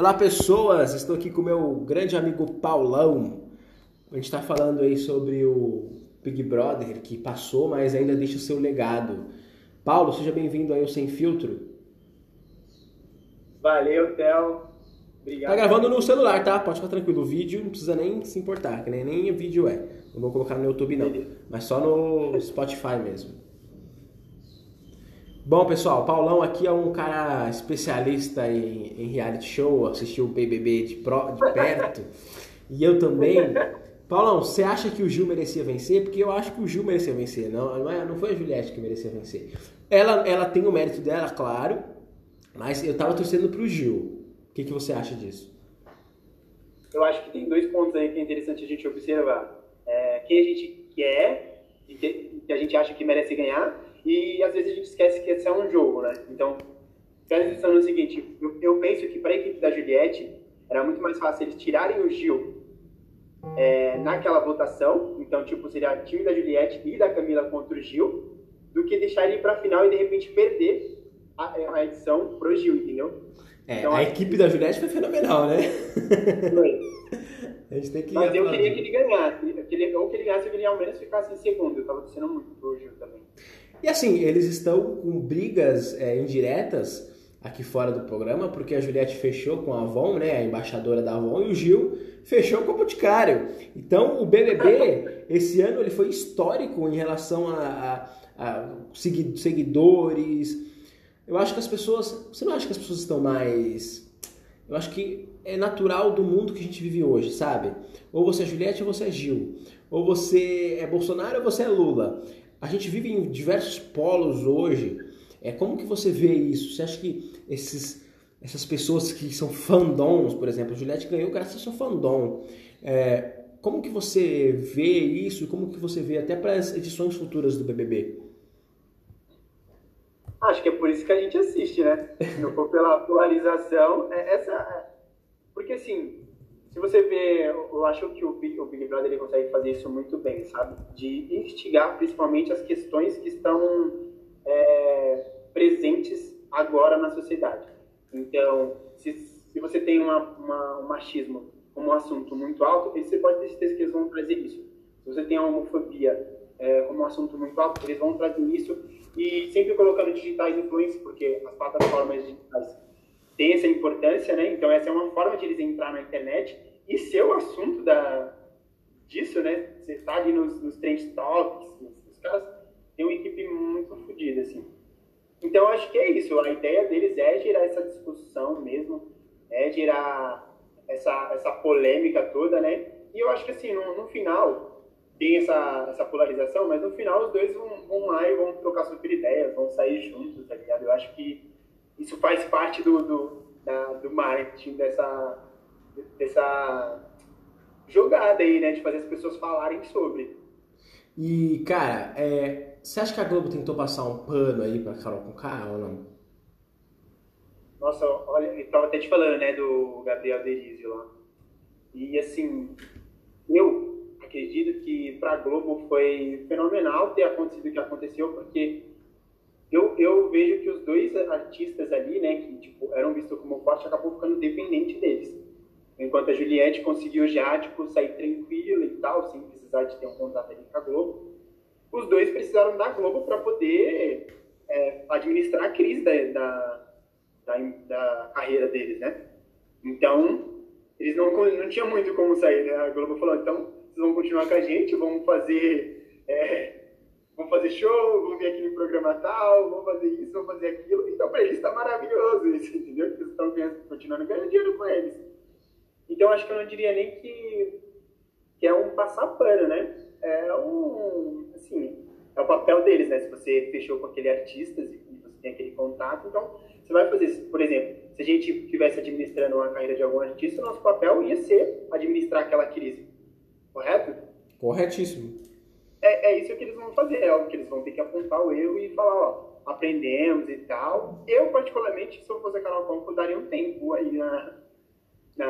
Olá pessoas, estou aqui com meu grande amigo Paulão. A gente está falando aí sobre o Big Brother que passou, mas ainda deixa o seu legado. Paulo, seja bem-vindo aí ao Sem Filtro. Valeu, Theo. Obrigado. Tá gravando no celular, tá? Pode ficar tranquilo. O vídeo não precisa nem se importar, que nem, nem vídeo é. Não vou colocar no YouTube não, mas só no Spotify mesmo. Bom, pessoal, Paulão aqui é um cara especialista em, em reality show, assistiu o BBB de, pro, de perto, e eu também. Paulão, você acha que o Gil merecia vencer? Porque eu acho que o Gil merecia vencer, não, é, não foi a Juliette que merecia vencer. Ela, ela tem o mérito dela, claro, mas eu tava torcendo pro Gil. O que, que você acha disso? Eu acho que tem dois pontos aí que é interessante a gente observar. É, quem a gente quer e que a gente acha que merece ganhar e às vezes a gente esquece que esse é um jogo, né? Então, presta atenção no seguinte, eu, eu penso que para a equipe da Juliette era muito mais fácil eles tirarem o Gil é, naquela votação, então tipo seria o time da Juliette e da Camila contra o Gil, do que deixar ele para a final e de repente perder a, a edição pro Gil, entendeu? É, então, a equipe da Juliette foi fenomenal, né? Foi. a gente tem que Mas eu queria que ele ganhasse. ou que ele ganhasse ou que ele ao menos ficasse em segundo. Eu tava torcendo muito pro Gil também. E assim, eles estão com brigas é, indiretas aqui fora do programa, porque a Juliette fechou com a Avon, né, a embaixadora da Avon, e o Gil fechou com o Boticário. Então, o BBB, esse ano, ele foi histórico em relação a, a, a seguidores. Eu acho que as pessoas... Você não acha que as pessoas estão mais... Eu acho que é natural do mundo que a gente vive hoje, sabe? Ou você é Juliette ou você é Gil. Ou você é Bolsonaro ou você é Lula. A gente vive em diversos polos hoje. É como que você vê isso? Você acha que esses, essas pessoas que são fandoms, por exemplo, a Juliette ganhou graças ao fandom. É, como que você vê isso? Como que você vê até para as edições futuras do BBB? Acho que é por isso que a gente assiste, né? Se não for pela polarização, é essa. É, porque assim, se você vê, eu acho que o Big, o Big Brother ele consegue fazer isso muito bem, sabe? De instigar principalmente as questões que estão é, presentes agora na sociedade. Então, se, se você tem uma, uma, um machismo como um assunto muito alto, você pode ter certeza que eles vão trazer isso. Se você tem a homofobia é, como um assunto muito alto, eles vão trazer isso e sempre colocando digitais influência, porque as plataformas digitais tem essa importância, né? Então essa é uma forma de eles entrar na internet e ser o assunto da, disso, né? Você está ali nos, nos trend topics, os caras têm uma equipe muito fodida, assim. Então acho que é isso, a ideia deles é gerar essa discussão mesmo, é gerar essa, essa polêmica toda, né? E eu acho que assim, no, no final, tem essa, essa polarização, mas no final os dois vão, vão lá e vão trocar super ideias, vão sair juntos, tá ligado? Eu acho que isso faz parte do, do, da, do marketing, dessa, dessa jogada aí, né? De fazer as pessoas falarem sobre. E, cara, é, você acha que a Globo tentou passar um pano aí pra Carol com K ou não? Nossa, olha, eu tava até te falando, né, do Gabriel Denizio lá. E, assim, eu acredito que pra Globo foi fenomenal ter acontecido o que aconteceu, porque eu, eu vejo que os dois artistas ali, né, que tipo, eram vistos como forte, acabou ficando dependente deles. Enquanto a Juliette conseguiu já tipo, sair tranquila e tal, sem precisar de ter um contato ali com a Globo, os dois precisaram da Globo para poder é, administrar a crise da, da, da, da, carreira deles, né? Então, eles não, não tinham muito como sair, né? A Globo falou, então, vocês vão continuar com a gente, vamos fazer... É, vamos fazer show, vamos vir aqui no programa tal, vamos fazer isso, vamos fazer aquilo. Então, para eles está maravilhoso isso, entendeu? Eles estão continuando ganhando dinheiro com eles. Então, acho que eu não diria nem que, que é um passar pano, né? É um, assim, é o papel deles, né? Se você fechou com aquele artista e você tem aquele contato, então você vai fazer isso. Por exemplo, se a gente estivesse administrando uma carreira de algum artista, nosso papel ia ser administrar aquela crise. Correto? Corretíssimo é, é isso que eles vão fazer. É óbvio que eles vão ter que apontar o erro e falar, ó, aprendemos e tal. Eu, particularmente, se eu fosse a Carol Conco, daria um tempo aí na, na,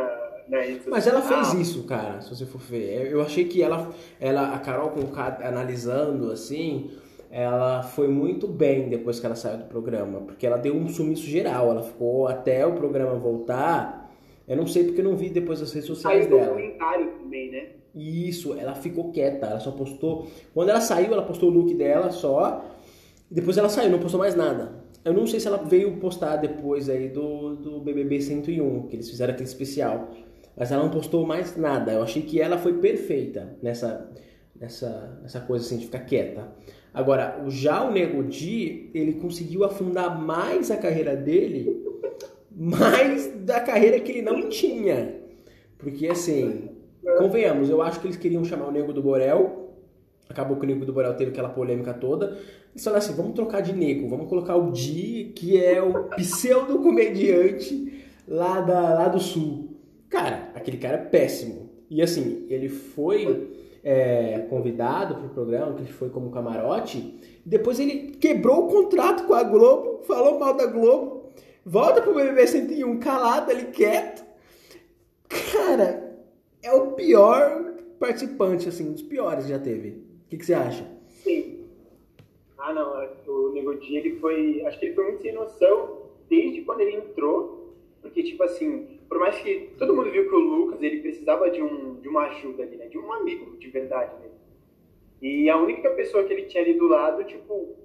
na Mas ela fez isso, cara, se você for ver. Eu achei que ela, ela a Carol com analisando assim, ela foi muito bem depois que ela saiu do programa, porque ela deu um sumiço geral, ela ficou até o programa voltar Eu não sei porque eu não vi depois as redes sociais Saiu dela. documentário né? Isso, ela ficou quieta, ela só postou. Quando ela saiu, ela postou o look dela só. Depois ela saiu, não postou mais nada. Eu não sei se ela veio postar depois aí do, do BBB 101, que eles fizeram aquele especial. Mas ela não postou mais nada. Eu achei que ela foi perfeita nessa, nessa, nessa coisa assim de ficar quieta. Agora, já o Nego Di, ele conseguiu afundar mais a carreira dele, mais da carreira que ele não tinha. Porque assim, convenhamos, eu acho que eles queriam chamar o Nego do Borel. Acabou que o Nego do Borel teve aquela polêmica toda. Eles falaram assim: vamos trocar de Nego, vamos colocar o Di, que é o pseudo-comediante lá, da, lá do sul. Cara, aquele cara é péssimo. E assim, ele foi é, convidado para o programa, que ele foi como camarote. Depois ele quebrou o contrato com a Globo, falou mal da Globo, volta pro BBB 101 calado ali, quieto. Cara, é o pior participante, assim, dos piores que já teve. O que, que você acha? Sim. Ah, não, o Nego Di, ele foi, acho que ele foi muito sem noção desde quando ele entrou, porque, tipo assim, por mais que todo mundo viu que o Lucas, ele precisava de, um, de uma ajuda ali, né, de um amigo de verdade, né, e a única pessoa que ele tinha ali do lado, tipo,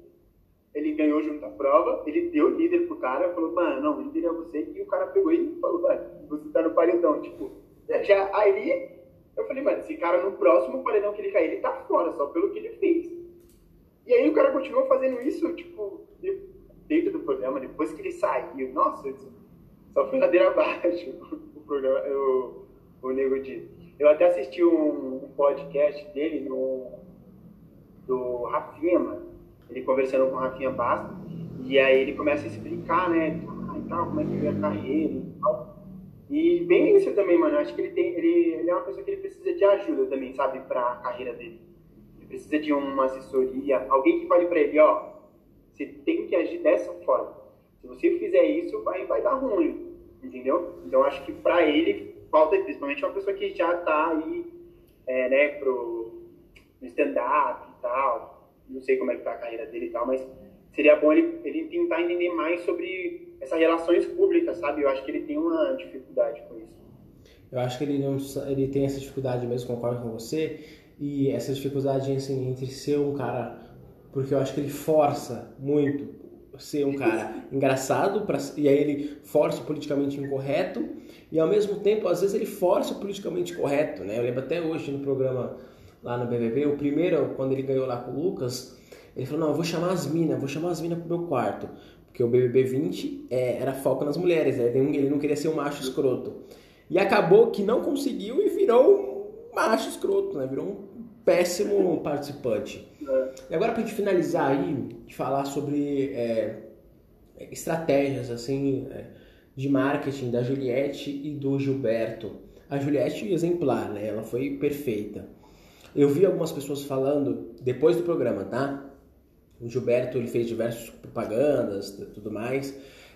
ele ganhou junto à prova, ele deu o líder pro cara, falou, mano, não, o líder é você, e o cara pegou e falou, mano, você tá no paredão, tipo, já aí, eu falei, mano, esse cara no próximo paredão que ele cair, ele tá fora, só pelo que ele fez. E aí o cara continuou fazendo isso, tipo, dentro do programa, depois que ele saiu. Nossa, só foi ladeira abaixo o programa, o, o Nego Di. Eu até assisti um, um, podcast dele no, do Rafinha, mano. Ele conversando com o Rafinha Basta. E aí ele começa a explicar, né? Ah, e tal, como é que veio a carreira e tal. E bem isso também, mano. Eu acho que ele tem. Ele, ele é uma pessoa que ele precisa de ajuda também, sabe, pra carreira dele precisa de uma assessoria, alguém que fale para ele, ó, você tem que agir dessa forma. Se você fizer isso, vai, vai dar ruim, entendeu? Então acho que para ele falta principalmente uma pessoa que já tá aí, é, né, pro stand-up e tal. Não sei como é que tá a carreira dele e tal, mas seria bom ele, ele tentar entender mais sobre essas relações públicas, sabe? Eu acho que ele tem uma dificuldade com isso. Eu acho que ele, não, ele tem essa dificuldade mesmo, concordo com você e essa dificuldade assim, entre ser um cara, porque eu acho que ele força muito ser um cara engraçado pra, e aí ele força o politicamente incorreto e ao mesmo tempo às vezes ele força o politicamente correto, né? Eu lembro até hoje no programa lá no BBB, o primeiro quando ele ganhou lá com o Lucas, ele falou: "Não, eu vou chamar as minas, vou chamar as minas pro meu quarto". Porque o BBB 20 é, era foco nas mulheres, né? ele não queria ser um macho escroto. E acabou que não conseguiu e virou macho escroto, né? Virou um péssimo participante. É. E agora, pra gente finalizar aí, de falar sobre é, estratégias, assim, é, de marketing da Juliette e do Gilberto. A Juliette exemplar, né? Ela foi perfeita. Eu vi algumas pessoas falando, depois do programa, tá? O Gilberto, ele fez diversas propagandas, tudo mais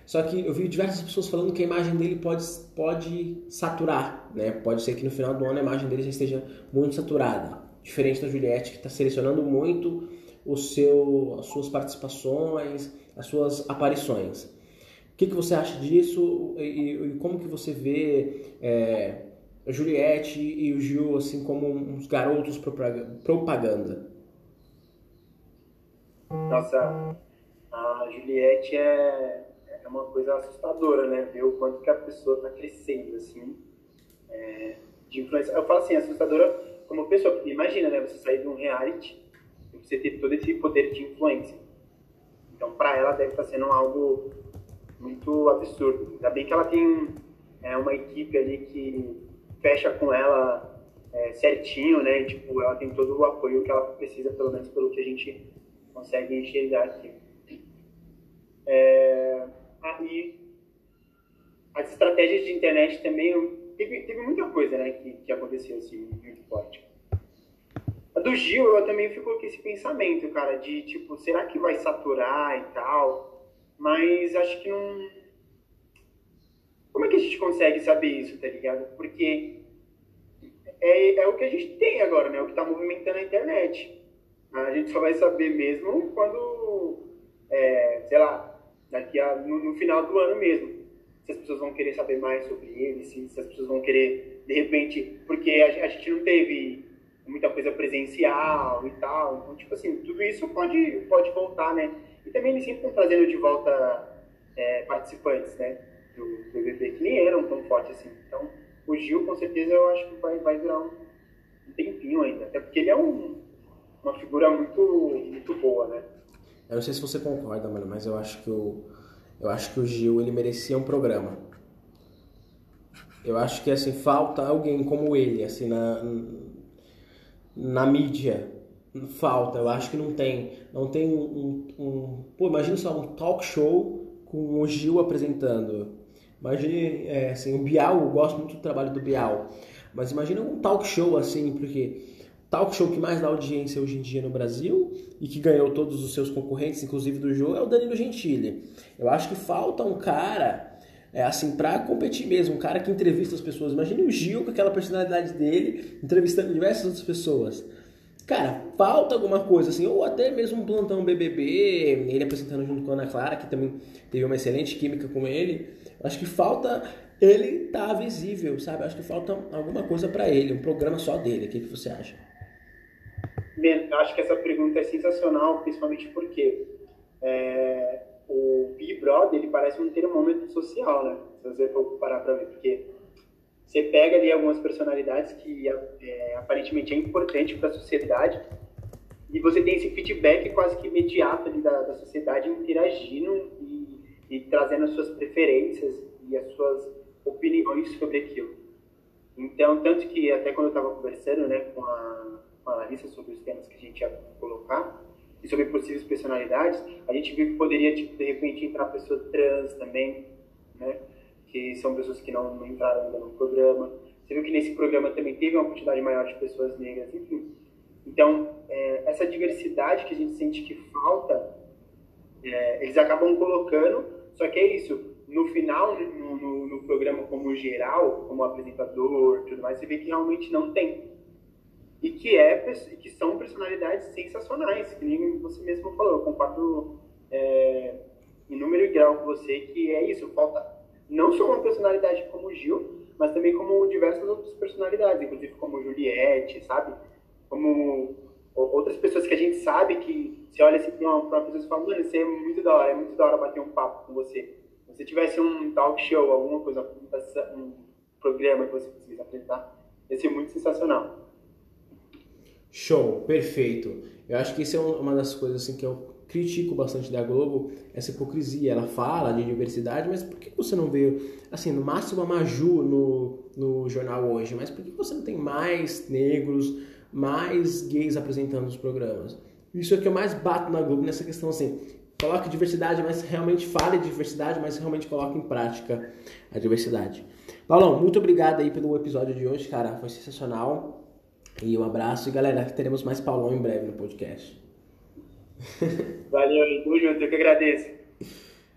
só que eu vi diversas pessoas falando que a imagem dele pode, pode saturar, né? Pode ser que no final do ano a imagem dele já esteja muito saturada. Diferente da Juliette, que está selecionando muito o seu, as suas participações, as suas aparições. O que, que você acha disso e, e como que você vê é, a Juliette e o Gil assim como uns garotos propaganda? Nossa, a Juliette é é uma coisa assustadora, né? Ver o quanto que a pessoa está crescendo, assim, é, de influência. Eu falo assim, assustadora como pessoa, porque imagina, né? Você sair de um reality e você ter todo esse poder de influência. Então, para ela deve estar tá sendo algo muito absurdo. Ainda bem que ela tem é, uma equipe ali que fecha com ela é, certinho, né? E, tipo, ela tem todo o apoio que ela precisa, pelo menos pelo que a gente consegue enxergar aqui. É, aí as estratégias de internet também teve, teve muita coisa né, que, que aconteceu assim, muito forte. A do Gil, eu também fico com esse pensamento, cara, de tipo, será que vai saturar e tal? Mas acho que não. Como é que a gente consegue saber isso, tá ligado? Porque é, é o que a gente tem agora, né? O que tá movimentando a internet. A gente só vai saber mesmo quando, é, sei lá, daqui a, no, no, final do ano mesmo. se as pessoas vão querer saber mais sobre ele, se, se as pessoas vão querer, de repente, porque a, a, gente não teve muita coisa presencial e tal, então, tipo assim, tudo isso pode, pode voltar, né? E também eles sempre estão trazendo de volta é, participantes, né? Do BBB, que nem eram tão fortes assim. Então, o Gil, com certeza, eu acho que vai, vai durar um, um tempinho ainda, até porque ele é um, uma figura muito, muito boa, né? Eu não sei se você concorda, mano, mas eu acho que o, eu acho que o Gil ele merecia um programa. Eu acho que assim falta alguém como ele, assim na na mídia. Falta, eu acho que não tem, não tem um, um, pô, imagina só um talk show com o Gil apresentando. Imagine, é, assim, o Bial, eu gosto muito do trabalho do Bial, mas imagina um talk show assim, porque talk show que mais dá audiência hoje em dia no Brasil e que ganhou todos os seus concorrentes, inclusive do jogo, é o Danilo Gentili. Eu acho que falta um cara, é, assim, pra competir mesmo, um cara que entrevista as pessoas. Imagine o Gil com aquela personalidade dele, entrevistando diversas outras pessoas. Cara, falta alguma coisa assim, ou até mesmo um plantão BBB, ele apresentando junto com a Ana Clara, que também teve uma excelente química com ele. Acho que falta ele tá visível, sabe? Acho que falta alguma coisa para ele, um programa só dele. O que, que você acha? Acho que essa pergunta é sensacional, principalmente porque é, o Big Brother ele parece um termômetro social, né? Se você for parar para ver, porque você pega ali algumas personalidades que é, aparentemente é importante para a sociedade e você tem esse feedback quase que imediato ali da, da sociedade interagindo e, e trazendo as suas preferências e as suas opiniões sobre aquilo. Então, tanto que até quando eu estava conversando né, com a com a Larissa sobre os temas que a gente ia colocar e sobre possíveis personalidades, a gente viu que poderia, tipo, de repente, entrar pessoa trans também, né? Que são pessoas que não, não entraram ainda no programa. Você viu que nesse programa também teve uma quantidade maior de pessoas negras, enfim. Então, é, essa diversidade que a gente sente que falta, é, eles acabam colocando, só que é isso, no final, no, no, no programa como geral, como apresentador, tudo mais, você vê que realmente não tem e que, é, que são personalidades sensacionais, que nem você mesmo falou, eu concordo é, em número e grau com você, que é isso, falta não só uma personalidade como o Gil, mas também como diversas outras personalidades, inclusive como Juliette, sabe? Como outras pessoas que a gente sabe que você olha assim uma, uma pessoa e fala, mano, isso é muito da hora, é muito da hora bater um papo com você. Se você tivesse um talk show, alguma coisa, um programa que você conseguisse apresentar, ia ser muito sensacional. Show, perfeito. Eu acho que isso é uma das coisas assim que eu critico bastante da Globo, essa hipocrisia. Ela fala de diversidade, mas por que você não vê, assim, no máximo a Maju no, no jornal hoje, mas por que você não tem mais negros, mais gays apresentando os programas? Isso é o que eu mais bato na Globo nessa questão, assim, coloque diversidade, mas realmente fale de diversidade, mas realmente coloque em prática a diversidade. Paulão, muito obrigado aí pelo episódio de hoje, cara, foi sensacional. E um abraço e galera, teremos mais Paulão em breve no podcast. Valeu, Edu, junto, eu que agradeço.